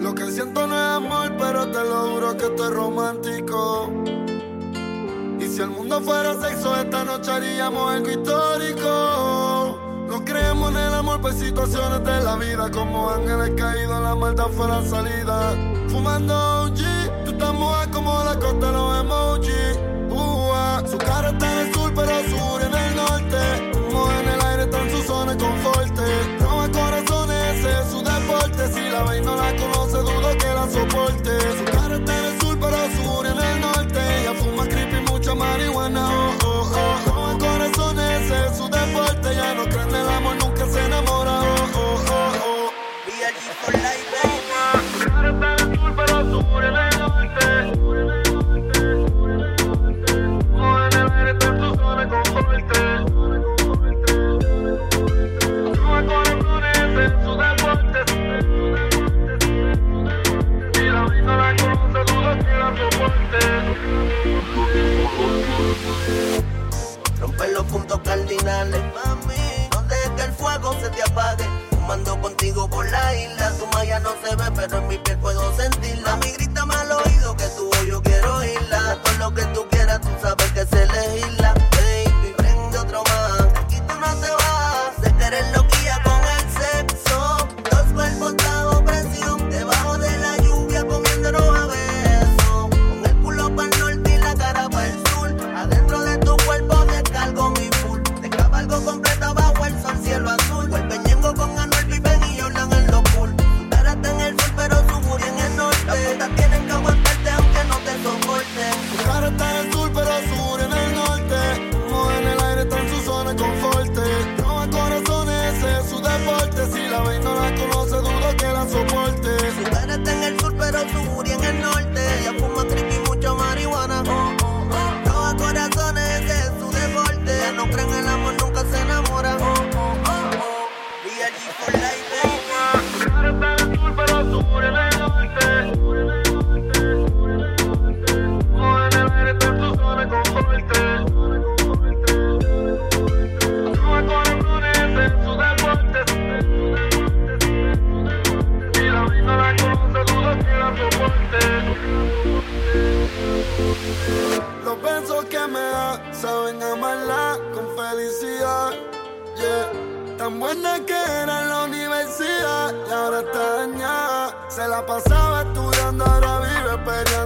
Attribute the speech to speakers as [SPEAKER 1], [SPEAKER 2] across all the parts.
[SPEAKER 1] Lo que siento no es amor, pero te lo juro que estoy romántico. Y si el mundo fuera sexo, esta noche haríamos algo histórico. No creemos en el amor por situaciones de la vida, como ángeles caídos, la maldad fue la salida. Fumando un G, tú estás mojada como la costa, no
[SPEAKER 2] matinales. Mami, no dejes que el fuego se te apague. Fumando contigo por la isla, tu malla no se ve, pero en mi piel puedo ella no la
[SPEAKER 1] conoce, dudo que la soporte.
[SPEAKER 2] Su cara está en el sur, pero su furia en el norte.
[SPEAKER 1] Tan buena que era en la universidad y ahora está dañada. Se la pasaba estudiando, ahora vive peleando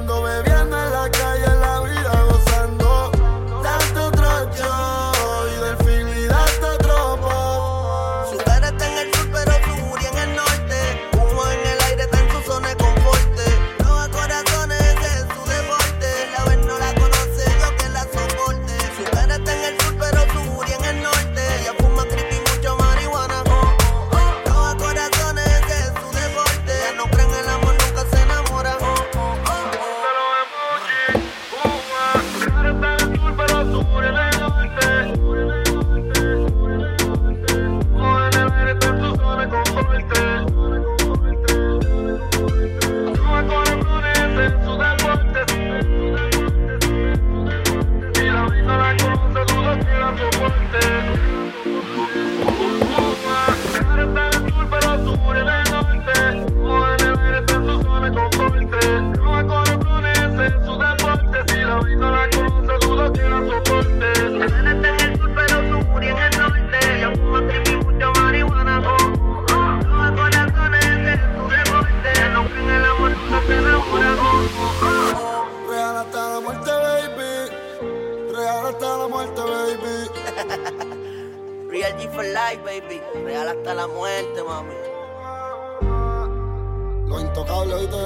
[SPEAKER 2] BLG for life, baby. Real hasta la muerte, mami.
[SPEAKER 1] Lo intocable hoy te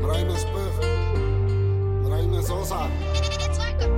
[SPEAKER 1] Brian Spiff, Brian Sosa.
[SPEAKER 3] It's like a